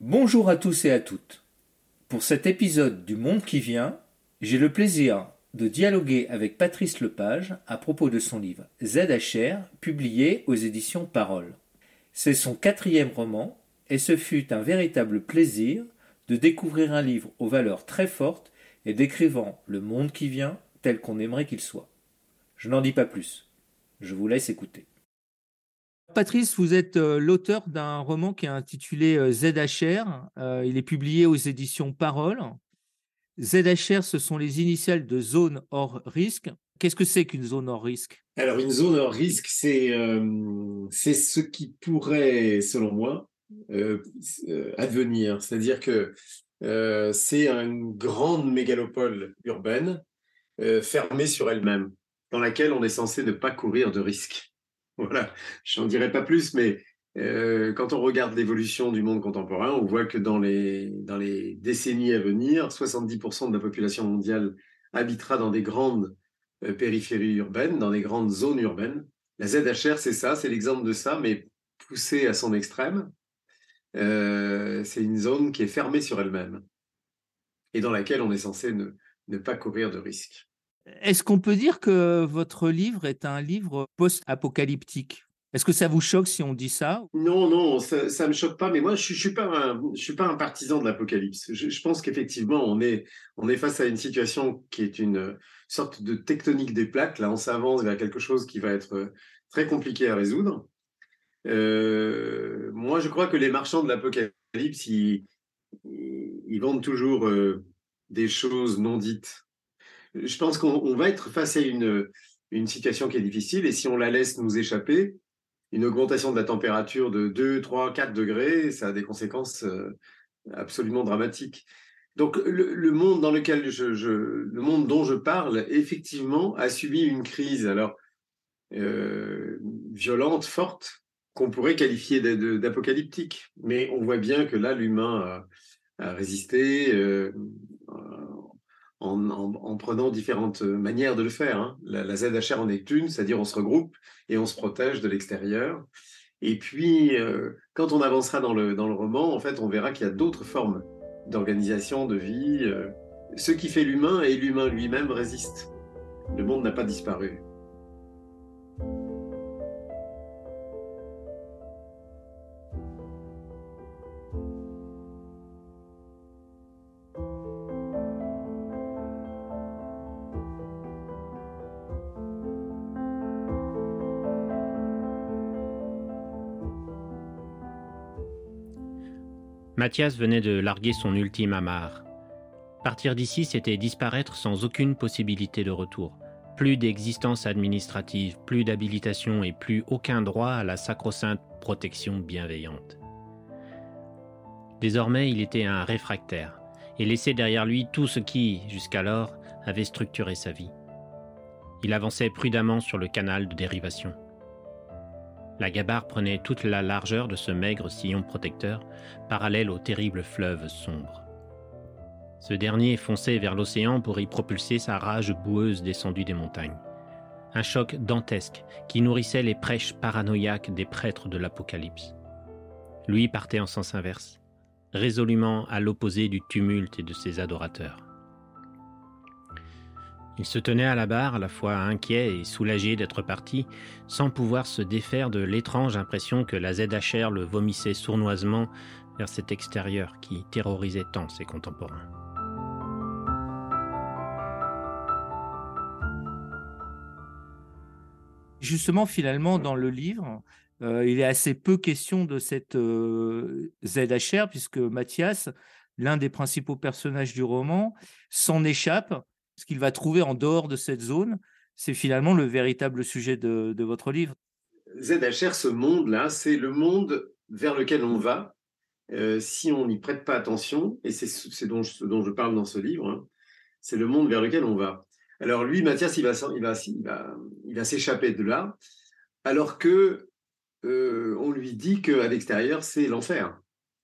Bonjour à tous et à toutes. Pour cet épisode du Monde qui vient, j'ai le plaisir de dialoguer avec Patrice Lepage à propos de son livre ZHR, publié aux éditions Parole. C'est son quatrième roman, et ce fut un véritable plaisir de découvrir un livre aux valeurs très fortes et décrivant le monde qui vient tel qu'on aimerait qu'il soit. Je n'en dis pas plus. Je vous laisse écouter. Patrice, vous êtes euh, l'auteur d'un roman qui est intitulé euh, ZHR. Euh, il est publié aux éditions Parole. ZHR, ce sont les initiales de zone hors risque. Qu'est-ce que c'est qu'une zone hors risque? Alors, une zone hors risque, c'est ce qui pourrait, selon moi, advenir. C'est-à-dire que c'est une grande mégalopole urbaine fermée sur elle-même, dans laquelle on est censé ne pas courir de risques. Voilà, je n'en dirai pas plus, mais euh, quand on regarde l'évolution du monde contemporain, on voit que dans les, décennies à venir, 70% de la population mondiale habitera dans des grandes euh, périphéries urbaines, dans des grandes zones urbaines. La ZHR, c'est ça, c'est l'exemple de ça, mais poussé à son extrême. Euh, c'est une zone qui est fermée sur elle-même et dans laquelle on est censé ne pas courir de risques. Est-ce qu'on peut dire que votre livre est un livre post-apocalyptique? Est-ce que ça vous choque si on dit ça? Non, non, ça ne me choque pas. Mais moi, je ne suis, pas un, suis pas un partisan de l'apocalypse. Je, pense qu'effectivement, on est, on est face à une situation qui est une sorte de tectonique des plaques. Là, on s'avance vers quelque chose qui va être très compliqué à résoudre. Euh, moi, je crois que les marchands de l'apocalypse, ils, ils, vendent toujours euh, des choses non dites je pense qu'on va être face à une, situation qui est difficile et si on la laisse nous échapper, une augmentation de la température de 2, 3, 4 degrés, ça a des conséquences euh, absolument dramatiques. Donc le, monde dans lequel je, le monde dont je parle, effectivement, a subi une crise alors euh, violente, forte, qu'on pourrait qualifier d'apocalyptique. Mais on voit bien que là, l'humain a, résisté. Euh, en, prenant différentes manières de le faire. Hein. La, ZHR en est une, c'est-à-dire on se regroupe et on se protège de l'extérieur. Et puis, euh, quand on avancera dans le, dans le roman, en fait, on verra qu'il y a d'autres formes d'organisation, de vie. Euh. ce qui fait l'humain et l'humain lui-même résiste. Le monde n'a pas disparu. Mathias venait de larguer son ultime amarre. Partir d'ici, c'était disparaître sans aucune possibilité de retour. Plus d'existence administrative, plus d'habilitation et plus aucun droit à la sacro-sainte protection bienveillante. Désormais, il était un réfractaire et laissait derrière lui tout ce qui, jusqu'alors, avait structuré sa vie. Il avançait prudemment sur le canal de dérivation. La gabarre prenait toute la largeur de ce maigre sillon protecteur, parallèle au terrible fleuve sombre. Ce dernier fonçait vers l'océan pour y propulser sa rage boueuse descendue des montagnes. Un choc dantesque qui nourrissait les prêches paranoïaques des prêtres de l'Apocalypse. Lui partait en sens inverse, résolument à l'opposé du tumulte et de ses adorateurs. Il se tenait à la barre, à la fois inquiet et soulagé d'être parti, sans pouvoir se défaire de l'étrange impression que la ZHR le vomissait sournoisement vers cet extérieur qui terrorisait tant ses contemporains. Justement, finalement, dans le livre, euh, il est assez peu question de cette euh, ZHR, puisque Mathias, l'un des principaux personnages du roman, s'en échappe ce qu'il va trouver en dehors de cette zone, c'est finalement le véritable sujet de, votre livre. ZHR, ce monde-là, c'est le monde vers lequel on va euh, si on n'y prête pas attention, et c'est ce dont, je parle dans ce livre, hein. c'est le monde vers lequel on va. Alors lui, Mathias, il va, il va s'échapper de là, alors que euh, on lui dit qu'à l'extérieur, c'est l'enfer.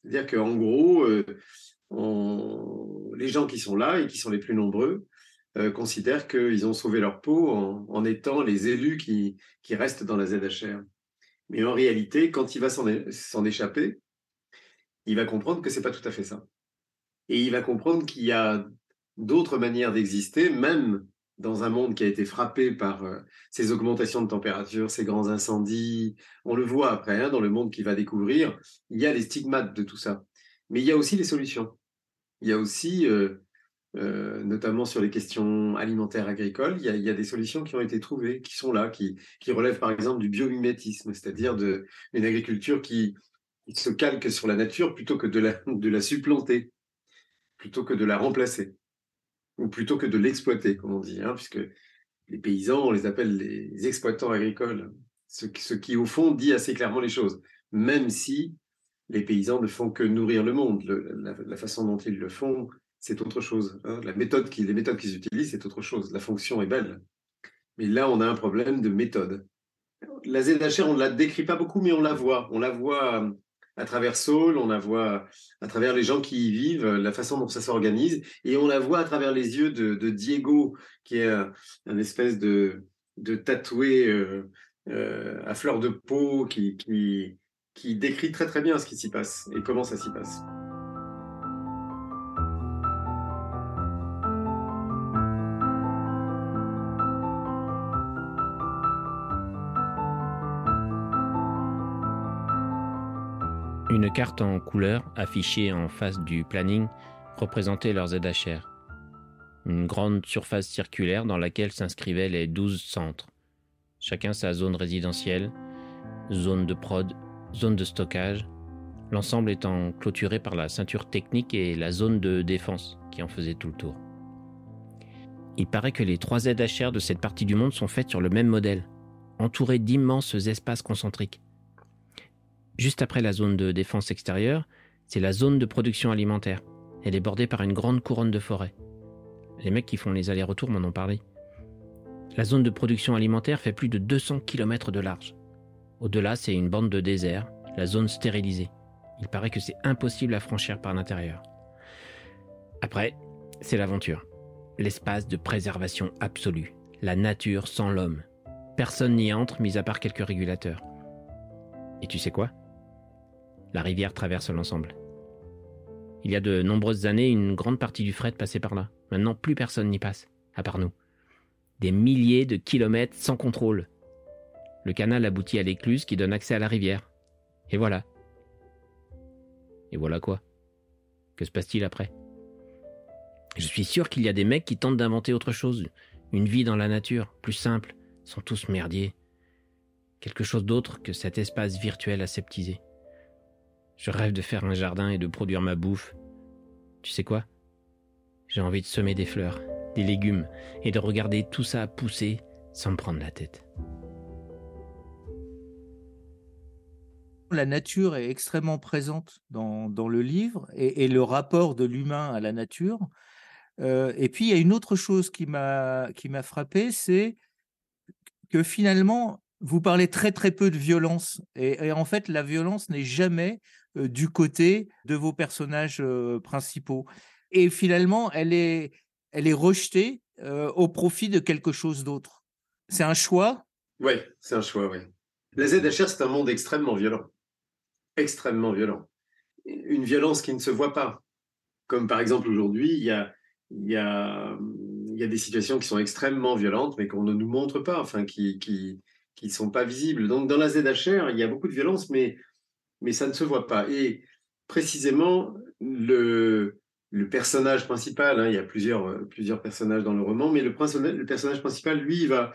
C'est-à-dire qu'en gros, euh, les gens qui sont là et qui sont les plus nombreux, euh, considèrent qu'ils ont sauvé leur peau en, étant les élus qui, qui, restent dans la ZHR. Mais en réalité, quand il va s'en échapper, il va comprendre que c'est pas tout à fait ça. Et il va comprendre qu'il y a d'autres manières d'exister, même dans un monde qui a été frappé par euh, ces augmentations de température, ces grands incendies. On le voit après, hein, dans le monde qu'il va découvrir, il y a les stigmates de tout ça. Mais il y a aussi les solutions. Il y a aussi, euh, euh, notamment sur les questions alimentaires agricoles, il y, a, des solutions qui ont été trouvées, qui sont là, qui, relèvent par exemple du biomimétisme, c'est-à-dire d'une agriculture qui, se calque sur la nature plutôt que de la supplanter, plutôt que de la remplacer ou plutôt que de l'exploiter, comme on dit, hein, puisque les paysans, on les appelle les exploitants agricoles, ce, qui, au fond, dit assez clairement les choses, même si les paysans ne font que nourrir le monde. la, façon dont ils le font, c'est autre chose. Hein. La méthode qui, les méthodes qu'ils utilisent, c'est autre chose. La fonction est belle. Mais là, on a un problème de méthode. La ZHR, on ne la décrit pas beaucoup, mais on la voit. On la voit à travers Saul, on la voit à travers les gens qui y vivent, la façon dont ça s'organise, et on la voit à travers les yeux de, Diego, qui est un, espèce de, tatoué euh, euh, à fleur de peau, qui, qui décrit très très bien ce qui s'y passe et comment ça s'y passe. Une carte en couleur affichée en face du planning représentait leurs ZHR. Une grande surface circulaire dans laquelle s'inscrivaient les 12 centres. Chacun sa zone résidentielle, zone de prod, zone de stockage, l'ensemble étant clôturé par la ceinture technique et la zone de défense qui en faisait tout le tour. Il paraît que les trois ZHR de cette partie du monde sont faites sur le même modèle, entourés d'immenses espaces concentriques. Juste après la zone de défense extérieure, c'est la zone de production alimentaire. Elle est bordée par une grande couronne de forêt. Les mecs qui font les allers-retours m'en ont parlé. La zone de production alimentaire fait plus de 200 km de large. Au-delà, c'est une bande de désert, la zone stérilisée. Il paraît que c'est impossible à franchir par l'intérieur. Après, c'est l'aventure. L'espace de préservation absolue. La nature sans l'homme. Personne n'y entre, mis à part quelques régulateurs. Et tu sais quoi? La rivière traverse l'ensemble. Il y a de nombreuses années, une grande partie du fret passait par là. Maintenant, plus personne n'y passe, à part nous. Des milliers de kilomètres sans contrôle. Le canal aboutit à l'écluse qui donne accès à la rivière. Et voilà. Et voilà quoi? Que se passe-t-il après? Je suis sûr qu'il y a des mecs qui tentent d'inventer autre chose. Une vie dans la nature, plus simple. Sont tous merdiers. Quelque chose d'autre que cet espace virtuel aseptisé. Je rêve de faire un jardin et de produire ma bouffe. Tu sais quoi? J'ai envie de semer des fleurs, des légumes, et de regarder tout ça pousser sans me prendre la tête. La nature est extrêmement présente dans, le livre et, le rapport de l'humain à la nature. Euh, et puis, il y a une autre chose qui m'a frappé, c'est que finalement, vous parlez très très peu de violence. et en fait, la violence n'est jamais du côté de vos personnages principaux. Et finalement, elle est, elle est rejetée au profit de quelque chose d'autre. C'est un choix? Oui, c'est un choix, oui. La ZHR, c'est un monde extrêmement violent. Extrêmement violent. Une violence qui ne se voit pas. Comme par exemple aujourd'hui, il y a, y, a, y a des situations qui sont extrêmement violentes, mais qu'on ne nous montre pas, enfin, qui ne qui, qui sont pas visibles. Donc dans la ZHR, il y a beaucoup de violence, mais mais ça ne se voit pas. Et précisément, le, personnage principal, hein, il y a plusieurs, euh, plusieurs personnages dans le roman, mais le, personnage principal, lui, il va,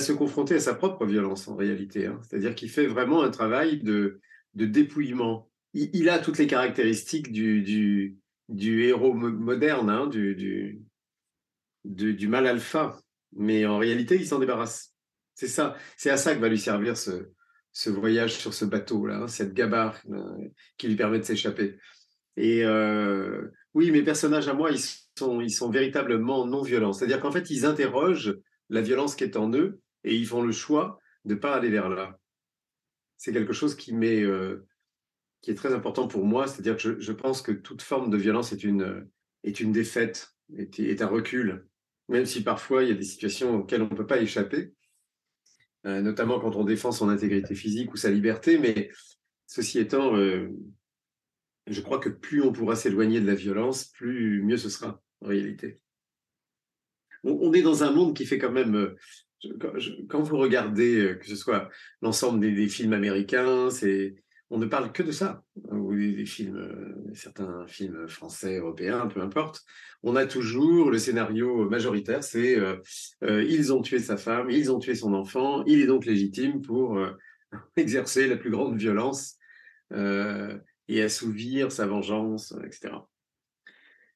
se confronter à sa propre violence en réalité. Hein. C'est-à-dire qu'il fait vraiment un travail de, dépouillement. Il, a toutes les caractéristiques du, héros moderne, hein, du, du, du, mal alpha, mais en réalité, il s'en débarrasse. C'est ça, c'est à ça que va lui servir ce, ce voyage sur ce bateau-là, hein, cette gabarre euh, qui lui permet de s'échapper. Et euh, oui, mes personnages à moi, ils sont, véritablement non violents. C'est-à-dire qu'en fait, ils interrogent la violence qui est en eux et ils font le choix de ne pas aller vers là. C'est quelque chose euh, qui est très important pour moi. C'est-à-dire que je, pense que toute forme de violence est une, défaite, est un recul. Même si parfois il y a des situations auxquelles on ne peut pas échapper. Euh, notamment quand on défend son intégrité physique ou sa liberté. Mais ceci étant, euh, je crois que plus on pourra s'éloigner de la violence, plus mieux ce sera en réalité. On, est dans un monde qui fait quand même, euh, quand vous regardez, que ce soit l'ensemble des, films américains, c'est, on ne parle que de ça, ou des, films, euh, certains films français, européens, peu importe. On a toujours le scénario majoritaire, c'est ils ont tué sa femme, ils ont tué son enfant, il est donc légitime pour exercer la plus grande violence et assouvir sa vengeance, etc.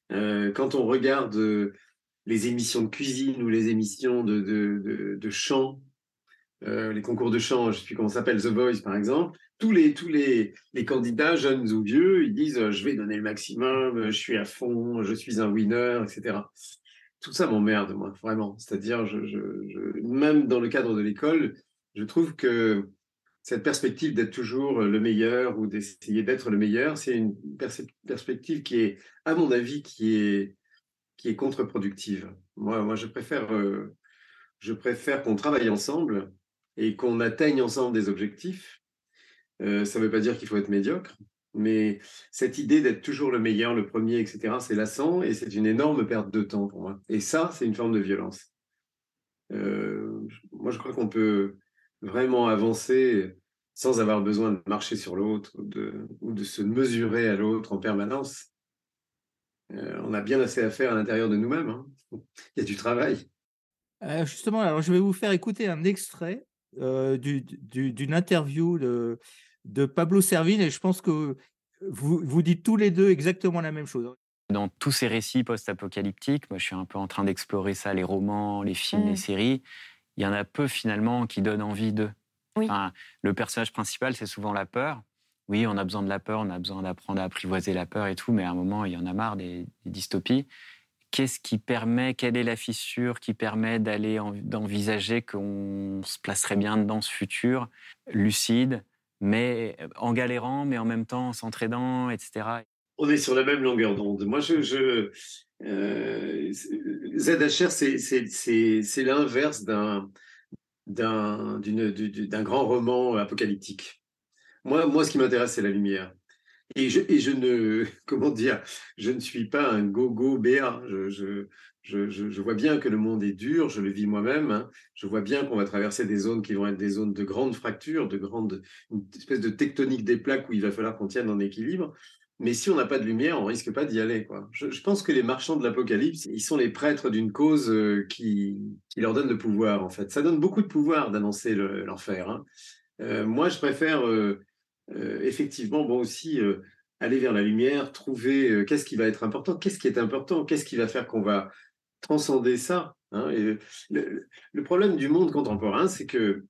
quand on regarde les émissions de cuisine ou les émissions de, de, de, chant, euh, les concours de chant, je ne sais plus comment ça s'appelle, The Voice par exemple, tous les, tous les, les candidats, jeunes ou vieux, ils disent je vais donner le maximum, je suis à fond, je suis un winner, etc. Tout ça m'emmerde, moi, vraiment. C'est-à-dire, même dans le cadre de l'école, je trouve que cette perspective d'être toujours le meilleur ou d'essayer d'être le meilleur, c'est une perspective qui est, à mon avis, qui est qui est contre-productive. Moi, moi, je préfère, euh, je préfère qu'on travaille ensemble et qu'on atteigne ensemble des objectifs. Euh, ça ne veut pas dire qu'il faut être médiocre, mais cette idée d'être toujours le meilleur, le premier, etc., c'est lassant et c'est une énorme perte de temps pour moi. Et ça, c'est une forme de violence. Euh, moi, je crois qu'on peut vraiment avancer sans avoir besoin de marcher sur l'autre ou de se mesurer à l'autre en permanence. Euh, on a bien assez à faire à l'intérieur de nous-mêmes. Hein. Il y a du travail. Justement, alors je vais vous faire écouter un extrait d'une interview de, de, Pablo Servine et je pense que vous, vous dites tous les deux exactement la même chose. Dans tous ces récits post-apocalyptiques, moi je suis un peu en train d'explorer ça, les romans, les films, les mmh. séries. Il y en a peu finalement qui donnent envie d'eux. le personnage principal, c'est souvent la peur oui, on a besoin de la peur, on a besoin d'apprendre à apprivoiser la peur et tout, mais à un moment, il y en a marre des, dystopies. Qu'est-ce qui permet, quelle est la fissure qui permet d'aller d'envisager qu'on se placerait bien dans ce futur, lucide, mais en galérant, mais en même temps en s'entraidant, etc. On est sur la même longueur d'onde. Moi, je, je euh, ZHR, c'est l'inverse d'un d'un grand roman apocalyptique. Moi, moi, ce qui m'intéresse, c'est la lumière. Et je, ne, comment dire, je ne suis pas un go-go béat. Je, je, je, vois bien que le monde est dur, je le vis moi-même. Hein. Je vois bien qu'on va traverser des zones qui vont être des zones de grandes fractures, de grandes, une espèce de tectonique des plaques où il va falloir qu'on tienne en équilibre. Mais si on n'a pas de lumière, on risque pas d'y aller. Quoi. Je, pense que les marchands de l'Apocalypse, ils sont les prêtres d'une cause euh, qui, qui, leur donne le pouvoir, en fait. Ça donne beaucoup de pouvoir d'annoncer l'enfer. Hein. Euh, moi, je préfère euh, effectivement, bon aussi, euh, aller vers la lumière, trouver euh, qu'est-ce qui va être important, qu'est-ce qui est important, qu'est-ce qui va faire qu'on va transcender ça. Hein, le, problème du monde contemporain, c'est que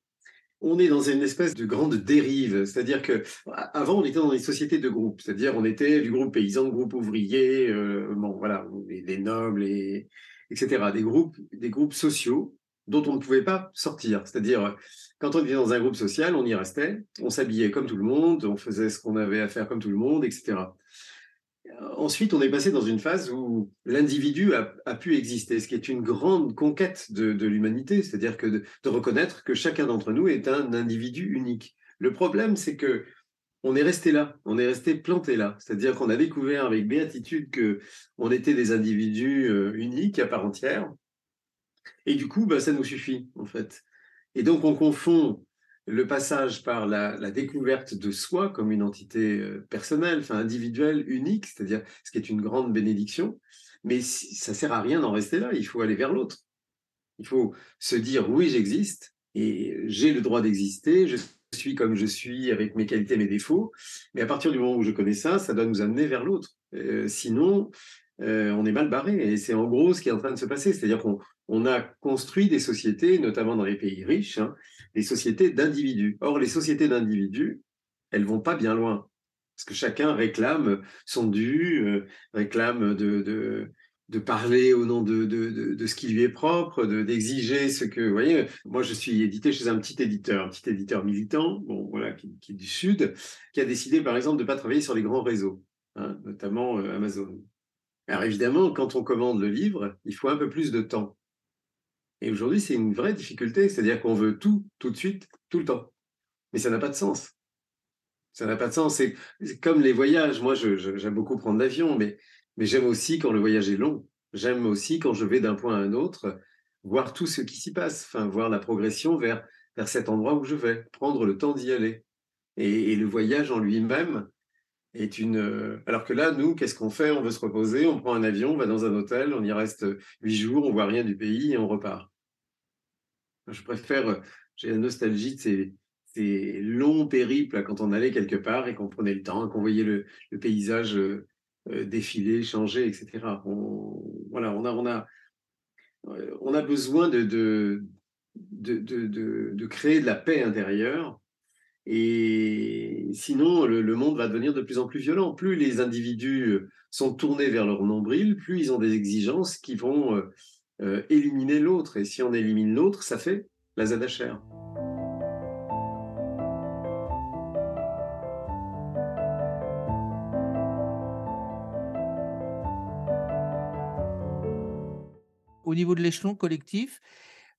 on est dans une espèce de grande dérive. C'est-à-dire que avant, on était dans des sociétés de groupes. C'est-à-dire, on était du groupe paysan, groupe ouvrier, bon, voilà, des nobles, et, etc. Des groupes, des groupes sociaux dont on ne pouvait pas sortir. C'est-à-dire, quand on était dans un groupe social, on y restait, on s'habillait comme tout le monde, on faisait ce qu'on avait à faire comme tout le monde, etc. Ensuite, on est passé dans une phase où l'individu a, pu exister, ce qui est une grande conquête de, l'humanité, c'est-à-dire que de, reconnaître que chacun d'entre nous est un individu unique. Le problème, c'est que on est resté là, on est resté planté là, c'est-à-dire qu'on a découvert avec béatitude que on était des individus euh, uniques à part entière, et du coup, bah, ça nous suffit en fait. Et donc, on confond le passage par la, découverte de soi comme une entité euh, personnelle, enfin individuelle, unique, c'est-à-dire ce qui est une grande bénédiction, mais ça sert à rien d'en rester là, il faut aller vers l'autre. Il faut se dire oui, j'existe et j'ai le droit d'exister, je suis comme je suis avec mes qualités, mes défauts, mais à partir du moment où je connais ça, ça doit nous amener vers l'autre. Euh, sinon, euh, on est mal barré. Et c'est en gros ce qui est en train de se passer. C'est-à-dire qu'on a construit des sociétés, notamment dans les pays riches, hein, des sociétés d'individus. Or, les sociétés d'individus, elles vont pas bien loin. Parce que chacun réclame son dû, euh, réclame de, parler au nom de, ce qui lui est propre, d'exiger ce que... Vous voyez, moi, je suis édité chez un petit éditeur, un petit éditeur militant, voilà, qui, est du Sud, qui a décidé, par exemple, de ne pas travailler sur les grands réseaux, hein, notamment euh, Amazon. Alors évidemment, quand on commande le livre, il faut un peu plus de temps. Et aujourd'hui, c'est une vraie difficulté, c'est-à-dire qu'on veut tout, tout de suite, tout le temps. Mais ça n'a pas de sens. Ça n'a pas de sens. C'est comme les voyages. Moi, j'aime beaucoup prendre l'avion, mais, mais j'aime aussi quand le voyage est long. J'aime aussi quand je vais d'un point à un autre, voir tout ce qui s'y passe, voir la progression vers, vers cet endroit où je vais, prendre le temps d'y aller. Et, le voyage en lui-même est une. Euh, alors que là, nous, qu'est-ce qu'on fait? On veut se reposer, on prend un avion, on va dans un hôtel, on y reste huit jours, on voit rien du pays et on repart. Je préfère, j'ai la nostalgie de ces, longs périples quand on allait quelque part et qu'on prenait le temps, qu'on voyait le, paysage euh, euh, défiler, changer, etc. On, voilà, on a, on a, euh, on a besoin de, de, de, créer de la paix intérieure. Et sinon, le, monde va devenir de plus en plus violent. Plus les individus sont tournés vers leur nombril, plus ils ont des exigences qui vont éliminer l'autre. Et si on élimine l'autre, ça fait la ZHR. au niveau de l'échelon collectif,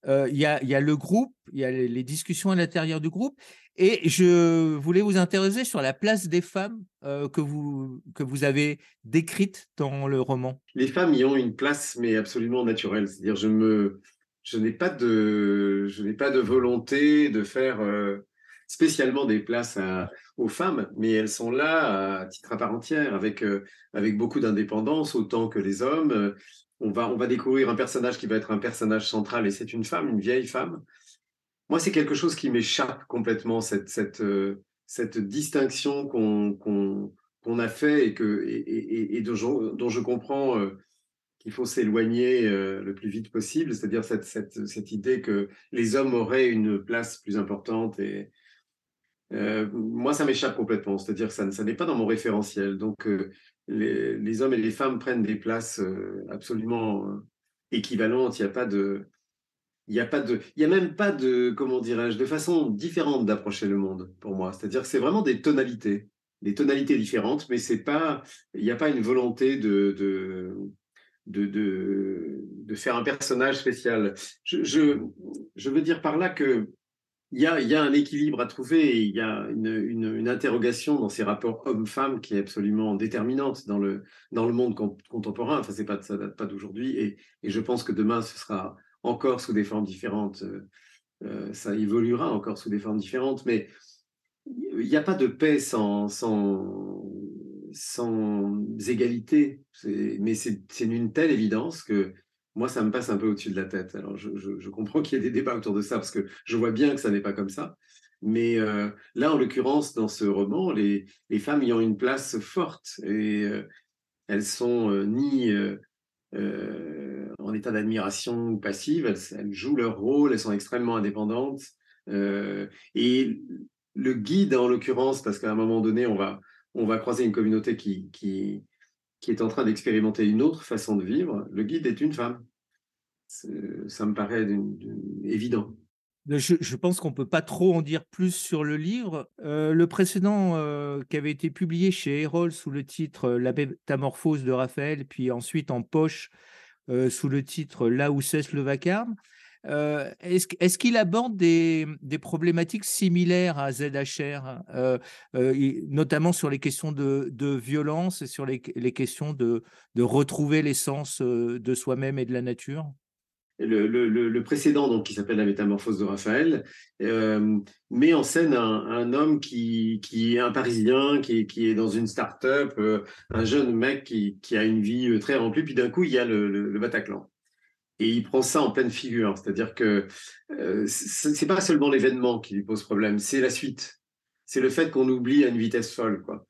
il y, a, le groupe, il y a les, discussions à l'intérieur du groupe, et je voulais vous intéresser sur la place des femmes que, vous, que vous avez décrite dans le roman. Les femmes y ont une place, mais absolument naturelle. C'est-à-dire, je me, je n'ai pas de, je n'ai pas de volonté de faire spécialement des places aux femmes, mais elles sont là à titre à part entière, avec, avec beaucoup d'indépendance, autant que les hommes on va, on va découvrir un personnage qui va être un personnage central et c'est une femme, une vieille femme. Moi, c'est quelque chose qui m'échappe complètement, cette, cette, euh, cette distinction qu'on a fait et, que, et, dont, je, comprends euh, qu'il faut s'éloigner euh, le plus vite possible, c'est-à-dire cette, cette, cette, idée que les hommes auraient une place plus importante. Et, moi, ça m'échappe complètement, c'est-à-dire que ça, ça n'est pas dans mon référentiel. Donc, les, hommes et les femmes prennent des places euh, absolument euh, équivalentes. Il n'y a pas de, il y a a même pas de, comment dirais-je, de façon différente d'approcher le monde pour moi. C'est-à-dire que c'est vraiment des tonalités, des tonalités différentes, mais c'est pas, il n'y a pas une volonté de, de de, de, faire un personnage spécial. Je, je veux dire par là que il y a, un équilibre à trouver, il y a une, interrogation dans ces rapports homme-femme qui est absolument déterminante dans le, dans le monde contemporain. Enfin, c'est pas, ça date pas d'aujourd'hui, et, et, je pense que demain, ce sera encore sous des formes différentes. Euh, euh, ça évoluera encore sous des formes différentes, mais il n'y a pas de paix sans, sans égalité. Mais c'est une telle évidence que moi, ça me passe un peu au-dessus de la tête. Alors, je, comprends qu'il y ait des débats autour de ça, parce que je vois bien que ça n'est pas comme ça. Mais euh, là, en l'occurrence, dans ce roman, les, femmes y ont une place forte et euh, elles sont euh, ni en état d'admiration passive, elles, jouent leur rôle, elles sont extrêmement indépendantes. et le guide, en l'occurrence, parce qu'à un moment donné, on va, on va croiser une communauté qui, qui est en train d'expérimenter une autre façon de vivre, le guide est une femme. Ça me paraît évident. Je, pense qu'on ne peut pas trop en dire plus sur le livre. Euh, le précédent euh, qui avait été publié chez Erol sous le titre La métamorphose de Raphaël, puis ensuite en poche euh, sous le titre Là où cesse le vacarme, euh, est-ce qu'il aborde des, problématiques similaires à ZHR, euh, euh, notamment sur les questions de, violence et sur les, questions de, retrouver l'essence de soi-même et de la nature? Le, précédent, donc, qui s'appelle La métamorphose de Raphaël, met en scène un, homme qui, est un Parisien, qui, est dans une start-up, un jeune mec qui, qui, a une vie très remplie, puis d'un coup, il y a le, Bataclan et il prend ça en pleine figure. C'est-à-dire que euh, c'est pas seulement l'événement qui lui pose problème, c'est la suite. C'est le fait qu'on oublie à une vitesse folle, quoi.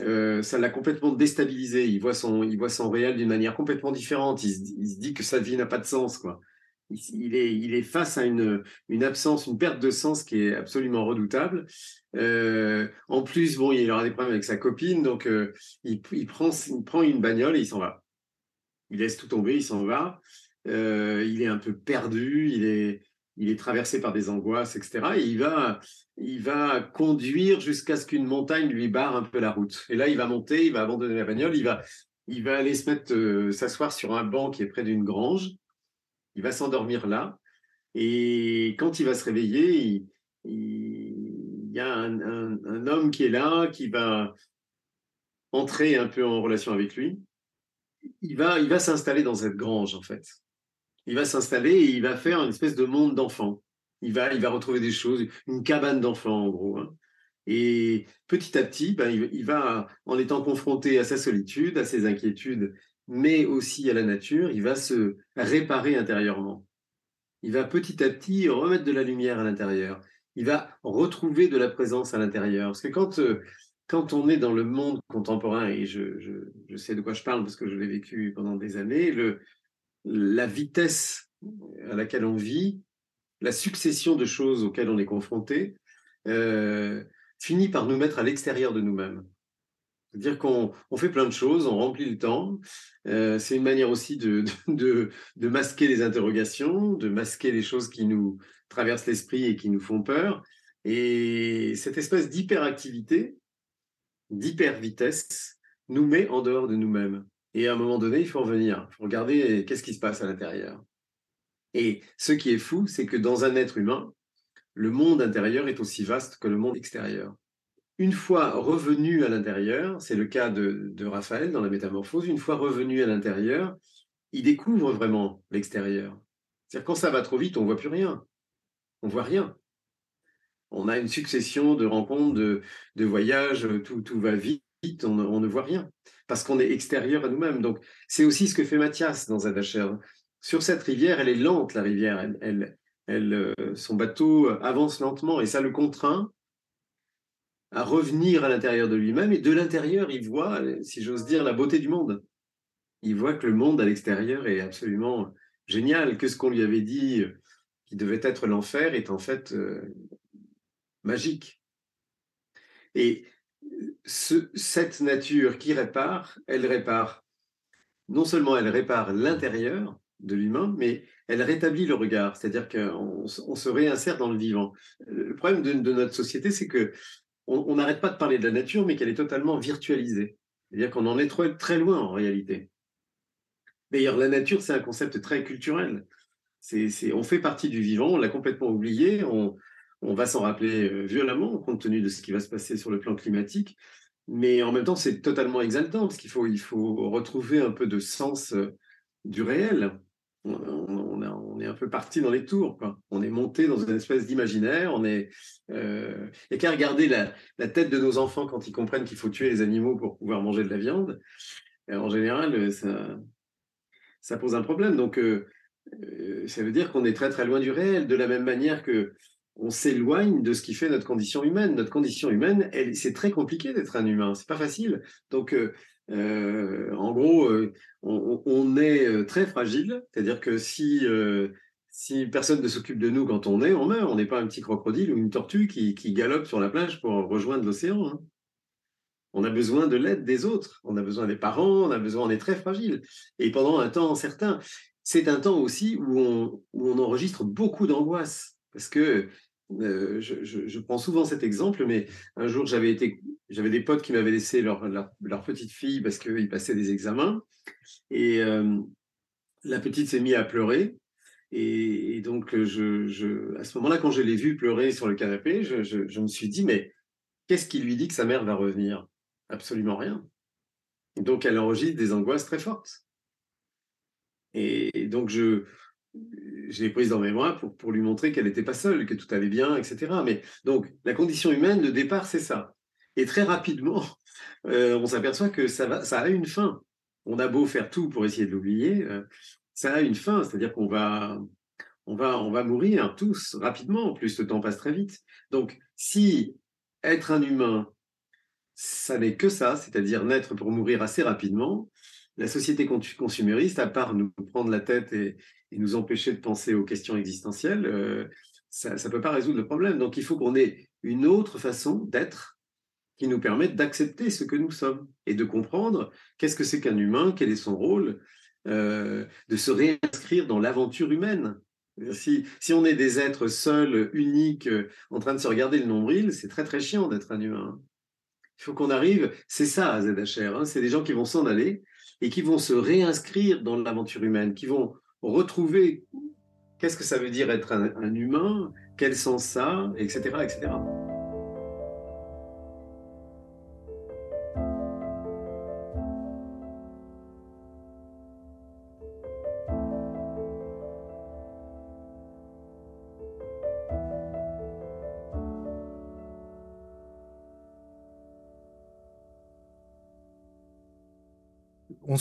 Euh, ça l'a complètement déstabilisé. Il voit son, il voit son réel d'une manière complètement différente. Il, se dit que sa vie n'a pas de sens, quoi. Il, est, il est face à une, une absence, une perte de sens qui est absolument redoutable. Euh, en plus, bon, il aura des problèmes avec sa copine, donc euh, il, prend, il prend une bagnole et il s'en va. Il laisse tout tomber, il s'en va. Euh, il est un peu perdu, il est, il est traversé par des angoisses, etc. Et il va, il va conduire jusqu'à ce qu'une montagne lui barre un peu la route. Et là, il va monter, il va abandonner la bagnole, il va, il va aller se mettre, euh, s'asseoir sur un banc qui est près d'une grange. Il va s'endormir là. Et quand il va se réveiller, il, y a un, homme qui est là, qui va entrer un peu en relation avec lui. Il va, il va s'installer dans cette grange, en fait. Il va s'installer et il va faire une espèce de monde d'enfants. Il va, il va retrouver des choses, une cabane d'enfants, en gros. Hein. Et petit à petit, ben, il, va, en étant confronté à sa solitude, à ses inquiétudes, mais aussi à la nature, il va se réparer intérieurement. Il va petit à petit remettre de la lumière à l'intérieur. Il va retrouver de la présence à l'intérieur. Parce que quand, euh, quand on est dans le monde contemporain, et je, je, sais de quoi je parle parce que je l'ai vécu pendant des années, le, la vitesse à laquelle on vit, la succession de choses auxquelles on est confronté, euh, finit par nous mettre à l'extérieur de nous-mêmes. C'est-à-dire qu'on fait plein de choses, on remplit le temps. Euh, c'est une manière aussi de, masquer les interrogations, de masquer les choses qui nous traversent l'esprit et qui nous font peur. Et cette espèce d'hyperactivité, d'hyper-vitesse, nous met en dehors de nous-mêmes. Et à un moment donné, il faut revenir, il faut regarder qu'est-ce qui se passe à l'intérieur. Et ce qui est fou, c'est que dans un être humain, le monde intérieur est aussi vaste que le monde extérieur. Une fois revenu à l'intérieur, c'est le cas de, Raphaël dans la métamorphose, une fois revenu à l'intérieur, il découvre vraiment l'extérieur. C'est-à-dire quand ça va trop vite, on voit plus rien. On voit rien. On a une succession de rencontres, de, voyages, tout, tout va vite, on, ne voit rien, parce qu'on est extérieur à nous-mêmes. Donc c'est aussi ce que fait Mathias dans Zadacher. Sur cette rivière, elle est lente, la rivière. elle, euh, son bateau avance lentement et ça le contraint à revenir à l'intérieur de lui-même. Et de l'intérieur, il voit, si j'ose dire, la beauté du monde. Il voit que le monde à l'extérieur est absolument génial, que ce qu'on lui avait dit qui devait être l'enfer est en fait euh, magique. Et cette nature qui répare, elle répare, non seulement elle répare l'intérieur de l'humain, mais elle rétablit le regard, c'est-à-dire qu'on se réinsère dans le vivant. Le problème de, notre société, c'est que on n'arrête pas de parler de la nature, mais qu'elle est totalement virtualisée. C'est-à-dire qu'on en est très, très loin en réalité. D'ailleurs, la nature, c'est un concept très culturel. On fait partie du vivant, on l'a complètement oublié, on va s'en rappeler euh, violemment compte tenu de ce qui va se passer sur le plan climatique. Mais en même temps, c'est totalement exaltant parce qu'il faut, il faut retrouver un peu de sens euh, du réel on, est un peu parti dans les tours. On est monté dans une espèce d'imaginaire. On est, euh, qu'à regarder la, tête de nos enfants quand ils comprennent qu'il faut tuer les animaux pour pouvoir manger de la viande. en général, ça, pose un problème. Donc, ça veut dire qu'on est très très loin du réel, de la même manière que on s'éloigne de ce qui fait notre condition humaine. Notre condition humaine, c'est très compliqué d'être un humain. C'est pas facile. Donc, euh, en gros, euh, on, est euh, très fragile, c'est-à-dire que si, si personne ne s'occupe de nous quand on est, on meurt. On n'est pas un petit crocodile ou une tortue qui, galope sur la plage pour rejoindre l'océan. Hein. On a besoin de l'aide des autres, on a besoin des parents, on a besoin, on est très fragile. Et pendant un temps certain, c'est un temps aussi où on, où on enregistre beaucoup d'angoisse. Parce que euh, je, prends souvent cet exemple, mais un jour j'avais des potes qui m'avaient laissé leur, petite fille parce qu'ils passaient des examens, et euh, la petite s'est mise à pleurer. Et, donc, à ce moment-là, quand je l'ai vue pleurer sur le canapé, je, me suis dit, mais qu'est-ce qui lui dit que sa mère va revenir? Absolument rien. donc, elle enregistre des angoisses très fortes. Et donc, je, je l'ai prise dans mes bras pour, pour lui montrer qu'elle n'était pas seule, que tout allait bien, etc. Mais donc, la condition humaine, de départ, c'est ça. Et très rapidement, euh, on s'aperçoit que ça, a une fin. On a beau faire tout pour essayer de l'oublier, euh, ça a une fin, c'est-à-dire qu'on va, on va, on va mourir tous rapidement, en plus le temps passe très vite. Donc, si être un humain, ça n'est que ça, c'est-à-dire naître pour mourir assez rapidement, la société consumériste, à part nous prendre la tête et, et nous empêcher de penser aux questions existentielles, euh, ça ne peut pas résoudre le problème. Donc il faut qu'on ait une autre façon d'être qui nous permette d'accepter ce que nous sommes et de comprendre qu'est-ce que c'est qu'un humain, quel est son rôle, euh, de se réinscrire dans l'aventure humaine. Si, si, on est des êtres seuls, uniques, en train de se regarder le nombril, c'est très très chiant d'être un humain. Il faut qu'on arrive, c'est ça ZHR, hein, c'est des gens qui vont s'en aller et qui vont se réinscrire dans l'aventure humaine, qui vont retrouver qu'est-ce que ça veut dire être un, humain, quel sens ça, etc., etc.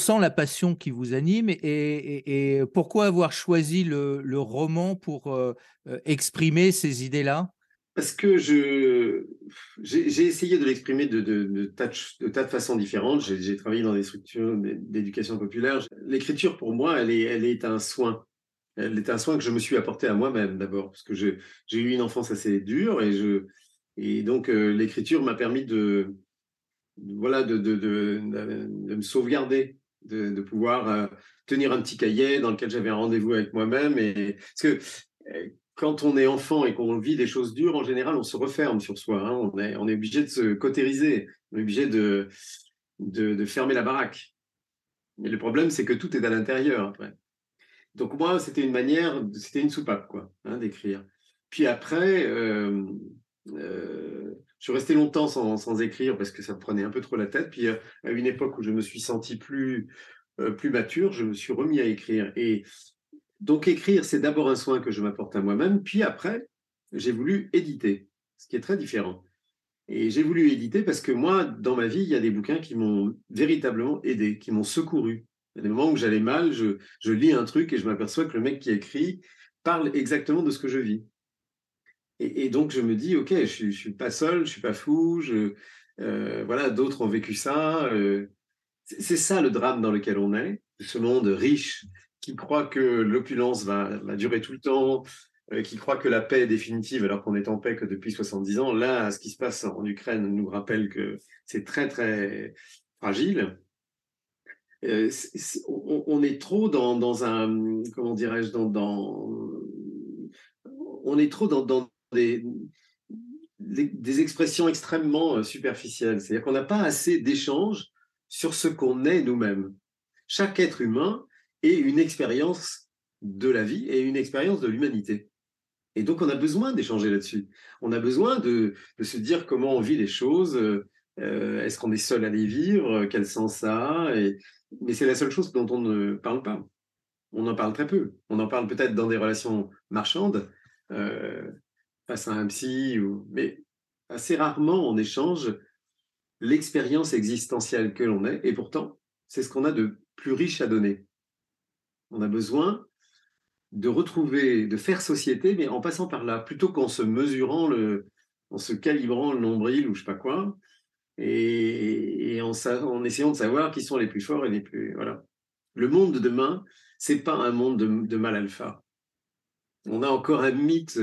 sent la passion qui vous anime et, pourquoi avoir choisi le, roman pour euh, euh, exprimer ces idées-là? Parce que je, j'ai, essayé de l'exprimer de, de, tas de, façons différentes. J'ai, travaillé dans des structures d'éducation populaire. L'écriture, pour moi, elle est, elle est un soin. Elle est un soin que je me suis apporté à moi-même d'abord, parce que j'ai eu une enfance assez dure et, je, et donc euh, l'écriture m'a permis de, voilà, de, de, de, me sauvegarder, de, pouvoir euh, tenir un petit cahier dans lequel j'avais un rendez-vous avec moi-même. Et parce que euh, quand on est enfant et qu'on vit des choses dures, en général, on se referme sur soi. Hein. On, est, on est obligé de se cautériser, on est obligé de, de, fermer la baraque. Mais le problème, c'est que tout est à l'intérieur après. Donc moi, c'était une manière, c'était une soupape, quoi, hein, d'écrire. Puis après, euh, je suis resté longtemps sans, écrire parce que ça me prenait un peu trop la tête. Puis euh, à une époque où je me suis senti plus, euh, plus mature, je me suis remis à écrire. Et donc écrire, c'est d'abord un soin que je m'apporte à moi-même. Puis après, j'ai voulu éditer, ce qui est très différent. Et j'ai voulu éditer parce que moi, dans ma vie, il y a des bouquins qui m'ont véritablement aidé, qui m'ont secouru. Il des moments où j'allais mal, je, je lis un truc et je m'aperçois que le mec qui écrit parle exactement de ce que je vis. Et, donc, je me dis, OK, je ne suis pas seul, je ne suis pas fou, je, euh, voilà, d'autres ont vécu ça. Euh, c'est ça le drame dans lequel on est, ce monde riche qui croit que l'opulence va, durer tout le temps, euh, qui croit que la paix est définitive alors qu'on est en paix que depuis 70 ans. Là, ce qui se passe en Ukraine nous rappelle que c'est très, très fragile. on, est trop dans, dans un, comment dirais-je, dans, dans, on est trop dans des, expressions extrêmement euh, superficielles. C'est-à-dire qu'on n'a pas assez d'échanges sur ce qu'on est nous-mêmes. Chaque être humain est une expérience de la vie et une expérience de l'humanité. Et donc, on a besoin d'échanger là-dessus. On a besoin de, se dire comment on vit les choses. Euh, est-ce qu'on est seul à les vivre Quel sens ça Mais c'est la seule chose dont on ne parle pas. On en parle très peu. On en parle peut-être dans des relations marchandes, euh, face à un psy, ou... mais assez rarement on échange l'expérience existentielle que l'on est, et pourtant, c'est ce qu'on a de plus riche à donner. On a besoin de retrouver, de faire société, mais en passant par là, plutôt qu'en se mesurant, le, en se calibrant le nombril ou je sais pas quoi, et, en, essayant de savoir qui sont les plus forts et les plus... Voilà. Le monde de demain, c'est pas un monde de, de mal alpha on a encore un mythe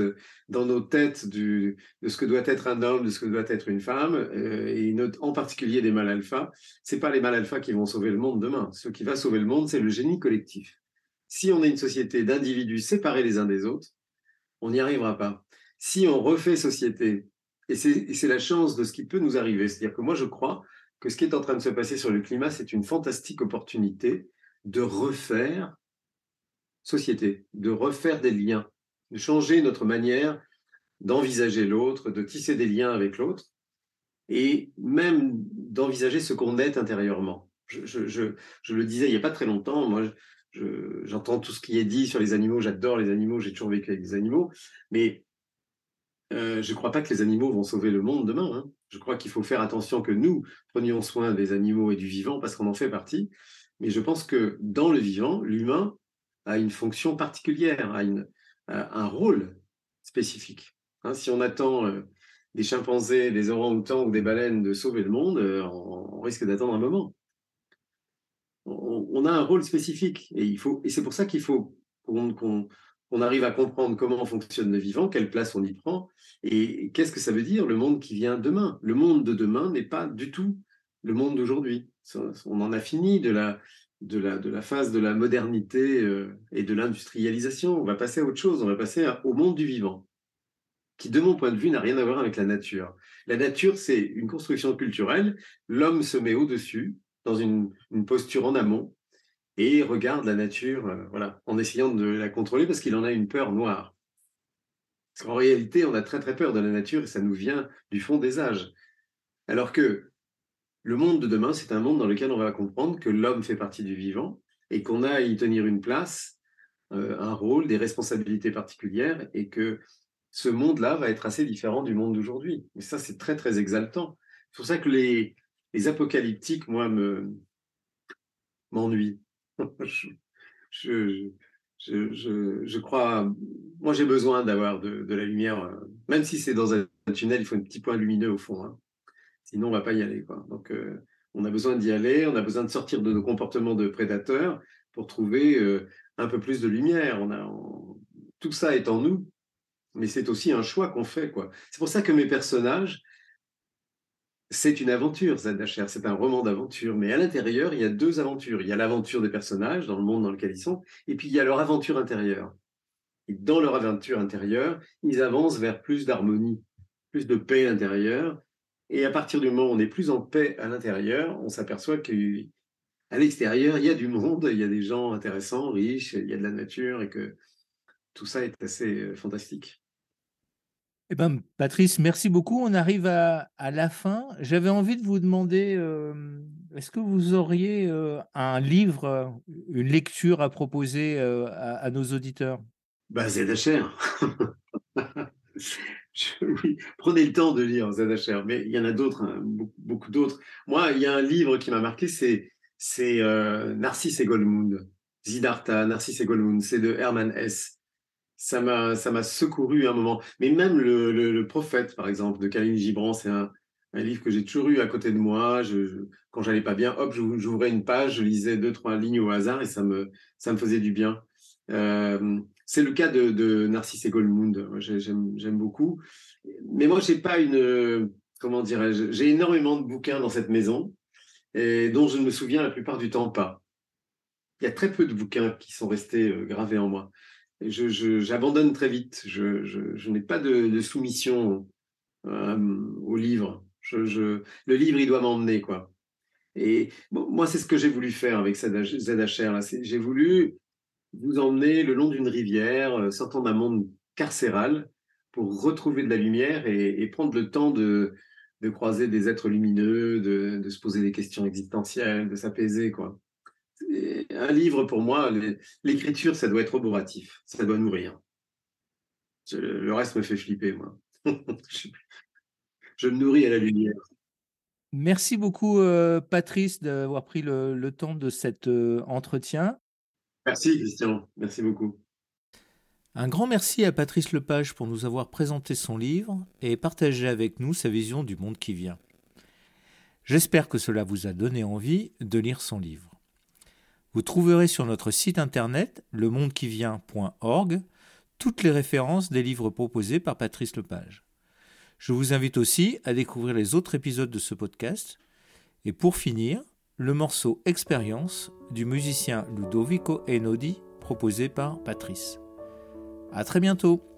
dans nos têtes de ce que doit être un homme, de ce que doit être une femme, euh, et en particulier des mâles alpha. C'est pas les mâles alpha qui vont sauver le monde demain. Ce qui va sauver le monde, c'est le génie collectif. Si on est une société d'individus séparés les uns des autres, on n'y arrivera pas. Si on refait société, et c'est la chance de ce qui peut nous arriver, c'est-à-dire que moi je crois que ce qui est en train de se passer sur le climat, c'est une fantastique opportunité de refaire société, de refaire des liens, de changer notre manière d'envisager l'autre, de tisser des liens avec l'autre, et même d'envisager ce qu'on est intérieurement. Je, le disais il n'y a pas très longtemps, moi j'entends tout ce qui est dit sur les animaux, j'adore les animaux, j'ai toujours vécu avec des animaux, mais euh, je ne crois pas que les animaux vont sauver le monde demain. Hein. Je crois qu'il faut faire attention que nous prenions soin des animaux et du vivant parce qu'on en fait partie. Mais je pense que dans le vivant, l'humain a une fonction particulière, a, une, un rôle spécifique. Hein, si on attend euh, des chimpanzés, des orang-outans ou des baleines de sauver le monde, euh, on, risque d'attendre un moment. On, a un rôle spécifique et, il faut, et c'est pour ça qu'il faut qu'on arrive à comprendre comment fonctionne le vivant, quelle place on y prend et qu'est-ce que ça veut dire le monde qui vient demain. Le monde de demain n'est pas du tout le monde d'aujourd'hui. On en a fini de la, de la, de la phase de la modernité euh, et de l'industrialisation. On va passer à autre chose, on va passer au monde du vivant, qui de mon point de vue n'a rien à voir avec la nature. La nature, c'est une construction culturelle, l'homme se met au-dessus, dans une, posture en amont, et regarde la nature euh, voilà, en essayant de la contrôler parce qu'il en a une peur noire. Qu'en réalité, on a très très peur de la nature et ça nous vient du fond des âges. Alors que le monde de demain, c'est un monde dans lequel on va comprendre que l'homme fait partie du vivant et qu'on a à y tenir une place, euh, un rôle, des responsabilités particulières et que ce monde-là va être assez différent du monde d'aujourd'hui. Et ça, c'est très, très exaltant. C'est pour ça que les, apocalyptiques, moi, me, m'ennuie. je, je, crois, moi j'ai besoin d'avoir de, la lumière, euh, même si c'est dans un tunnel, il faut un petit point lumineux au fond. Hein. Sinon, on va pas y aller. Quoi. Donc, euh, on a besoin d'y aller, on a besoin de sortir de nos comportements de prédateurs pour trouver euh, un peu plus de lumière. On a, Tout ça est en nous, mais c'est aussi un choix qu'on fait. C'est pour ça que mes personnages, c'est une aventure, ZHR, c'est un roman d'aventure, mais à l'intérieur, il y a deux aventures. Il y a l'aventure des personnages dans le monde dans lequel ils sont, et puis il y a leur aventure intérieure. Et dans leur aventure intérieure, ils avancent vers plus d'harmonie, plus de paix intérieure. Et à partir du moment où on est plus en paix à l'intérieur, on s'aperçoit qu'à l'extérieur, il y a du monde, il y a des gens intéressants, riches, il y a de la nature, et que tout ça est assez euh, fantastique. Eh ben, Patrice, merci beaucoup. On arrive à, la fin. J'avais envie de vous demander, euh, est-ce que vous auriez euh, un livre, une lecture à proposer euh, à, nos auditeurs? Bah, ZHR. oui, prenez le temps de lire ZHR, mais il y en a d'autres, hein, beaucoup, d'autres. Moi, il y a un livre qui m'a marqué, c'est c'est Narcisse et Goldmund, Narcisse et Goldmund, c'est de Hermann Hesse ça m'a secouru un moment. Mais même le, prophète, par exemple, de Khalil Gibran, c'est un, livre que j'ai toujours eu à côté de moi. Quand j'allais pas bien, hop, j'ouvrais une page, je lisais deux trois lignes au hasard et ça me ça me faisait du bien. Euh, c'est le cas de, Narcisse et Goldmund. J'aime beaucoup. Mais moi, j'ai pas une comment dirais-je J'ai énormément de bouquins dans cette maison et dont je ne me souviens la plupart du temps pas. Il y a très peu de bouquins qui sont restés euh, gravés en moi j'abandonne très vite. Je, n'ai pas de, soumission euh, au livre. le livre, il doit m'emmener, quoi. Et moi, c'est ce que j'ai voulu faire avec ZHR. J'ai voulu vous emmener le long d'une rivière, euh, sortant d'un monde carcéral, pour retrouver de la lumière et, prendre le temps de, croiser des êtres lumineux, de, de, se poser des questions existentielles, de s'apaiser, quoi un livre, pour moi, l'écriture, ça doit être oboratif, ça doit nourrir. Le reste me fait flipper, moi. Je me nourris à la lumière. Merci beaucoup, euh, Patrice, d'avoir pris le, temps de cet euh, entretien. Merci, Christian. Merci beaucoup. Un grand merci à Patrice Lepage pour nous avoir présenté son livre et partagé avec nous sa vision du monde qui vient. J'espère que cela vous a donné envie de lire son livre. Vous trouverez sur notre site internet lemondekivient.org toutes les références des livres proposés par Patrice Lepage. Je vous invite aussi à découvrir les autres épisodes de ce podcast. Et pour finir, le morceau Expérience du musicien Ludovico Enodi proposé par Patrice. À très bientôt!